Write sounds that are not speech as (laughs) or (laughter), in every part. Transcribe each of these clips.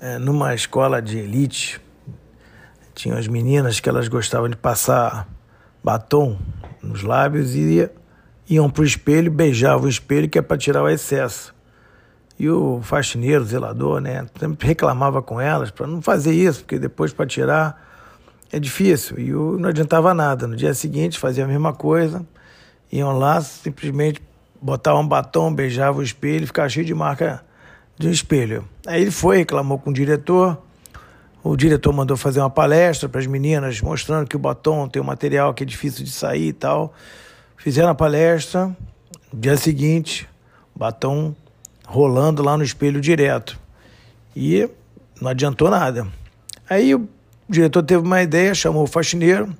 é, numa escola de elite, tinham as meninas que elas gostavam de passar batom nos lábios e iam para o espelho, beijavam o espelho que é para tirar o excesso. E o faxineiro, o zelador, né, sempre reclamava com elas para não fazer isso, porque depois para tirar é difícil. E não adiantava nada. No dia seguinte fazia a mesma coisa, iam lá, simplesmente botavam um batom, beijavam o espelho, ficava cheio de marca de um espelho. Aí ele foi, reclamou com o diretor. O diretor mandou fazer uma palestra para as meninas, mostrando que o batom tem um material que é difícil de sair e tal. Fizeram a palestra. Dia seguinte, batom rolando lá no espelho direto. E não adiantou nada. Aí o diretor teve uma ideia, chamou o faxineiro,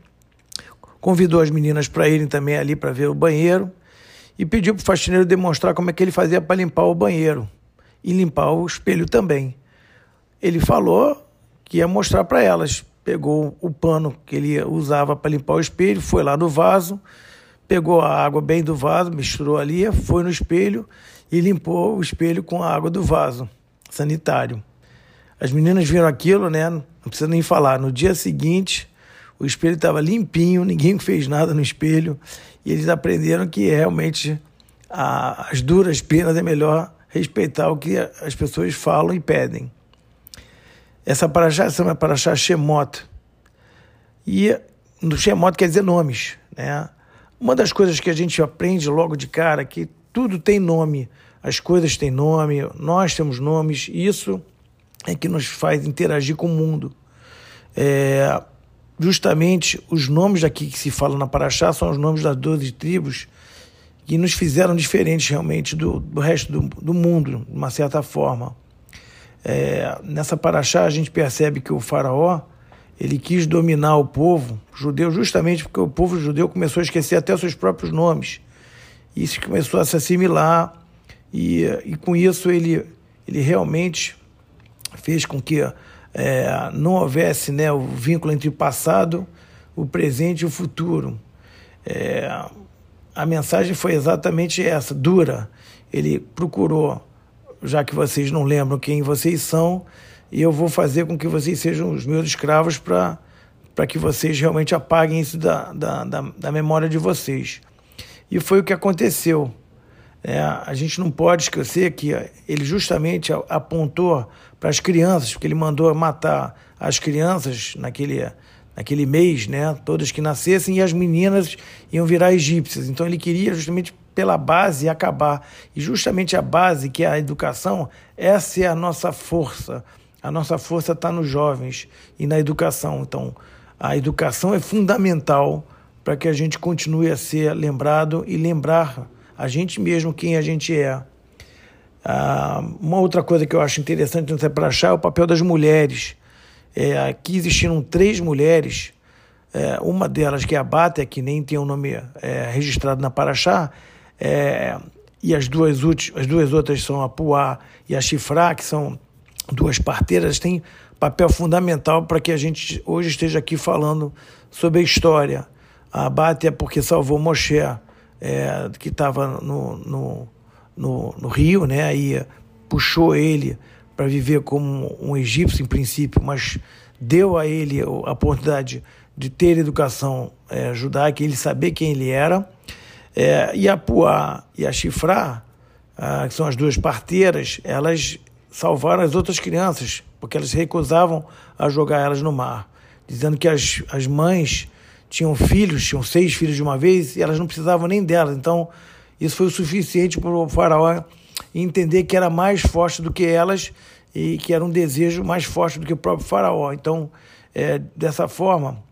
convidou as meninas para irem também ali para ver o banheiro e pediu para o faxineiro demonstrar como é que ele fazia para limpar o banheiro e limpar o espelho também. Ele falou que ia mostrar para elas. Pegou o pano que ele usava para limpar o espelho, foi lá no vaso, pegou a água bem do vaso, misturou ali, foi no espelho e limpou o espelho com a água do vaso sanitário. As meninas viram aquilo, né? Não precisa nem falar. No dia seguinte, o espelho estava limpinho, ninguém (laughs) fez nada no espelho. E eles aprenderam que realmente a, as duras penas é melhor respeitar o que as pessoas falam e pedem. Essa paraxá chama paraxá Shemot. E no Shemot quer dizer nomes. Né? Uma das coisas que a gente aprende logo de cara é que tudo tem nome. As coisas têm nome, nós temos nomes. Isso é que nos faz interagir com o mundo. É, justamente os nomes aqui que se fala na Paraxá são os nomes das 12 tribos que nos fizeram diferentes realmente do, do resto do, do mundo, de uma certa forma. É, nessa Paraxá a gente percebe que o faraó ele quis dominar o povo judeu justamente porque o povo judeu começou a esquecer até seus próprios nomes. E isso começou a se assimilar e, e com isso ele, ele realmente fez com que é, não houvesse né, o vínculo entre o passado, o presente e o futuro. É, a mensagem foi exatamente essa, dura. Ele procurou, já que vocês não lembram quem vocês são, e eu vou fazer com que vocês sejam os meus escravos para que vocês realmente apaguem isso da, da, da, da memória de vocês. E foi o que aconteceu. É, a gente não pode esquecer que ele justamente apontou para as crianças, porque ele mandou matar as crianças naquele, naquele mês, né, todas que nascessem, e as meninas iam virar egípcias. Então ele queria justamente pela base acabar. E justamente a base, que é a educação, essa é a nossa força. A nossa força está nos jovens e na educação. Então, a educação é fundamental para que a gente continue a ser lembrado e lembrar a gente mesmo quem a gente é. Ah, uma outra coisa que eu acho interessante no Seprachá é o papel das mulheres. É, aqui existiram três mulheres, é, uma delas que é a Bata, que nem tem o um nome é, registrado na Paraxá, é, e as duas, as duas outras são a Puá e a Chifrá, que são duas parteiras, têm papel fundamental para que a gente hoje esteja aqui falando sobre a história. A Bata é porque salvou Moshe, é, que estava no, no, no, no, Rio, né? Aí puxou ele para viver como um egípcio em princípio, mas deu a ele a oportunidade de ter educação é, judaica, ele saber quem ele era. É, e a Puá e a Chifrá, ah, que são as duas parteiras, elas salvaram as outras crianças, porque elas recusavam a jogar elas no mar, dizendo que as, as mães tinham filhos, tinham seis filhos de uma vez, e elas não precisavam nem delas. Então, isso foi o suficiente para o faraó entender que era mais forte do que elas e que era um desejo mais forte do que o próprio faraó. Então, é, dessa forma,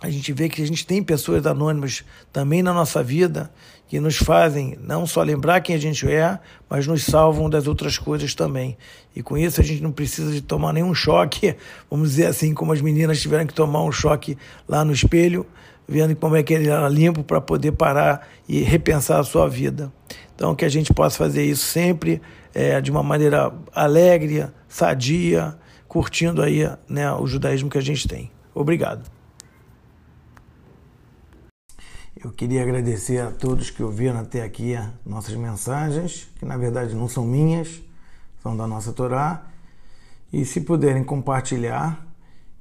a gente vê que a gente tem pessoas anônimas também na nossa vida que nos fazem não só lembrar quem a gente é, mas nos salvam das outras coisas também. E com isso a gente não precisa de tomar nenhum choque, (laughs) vamos dizer assim, como as meninas tiveram que tomar um choque lá no espelho, vendo como é que ele era limpo para poder parar e repensar a sua vida. Então que a gente possa fazer isso sempre é, de uma maneira alegre, sadia, curtindo aí né, o judaísmo que a gente tem. Obrigado. Eu queria agradecer a todos que ouviram até aqui nossas mensagens, que na verdade não são minhas, são da nossa Torá. E se puderem compartilhar,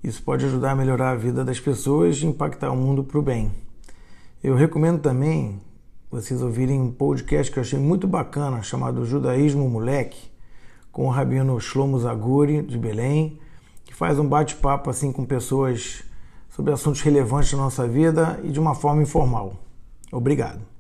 isso pode ajudar a melhorar a vida das pessoas e impactar o mundo para o bem. Eu recomendo também vocês ouvirem um podcast que eu achei muito bacana, chamado Judaísmo Moleque, com o rabino Shlomo Zaguri, de Belém, que faz um bate-papo assim com pessoas sobre assuntos relevantes da nossa vida e de uma forma informal. Obrigado.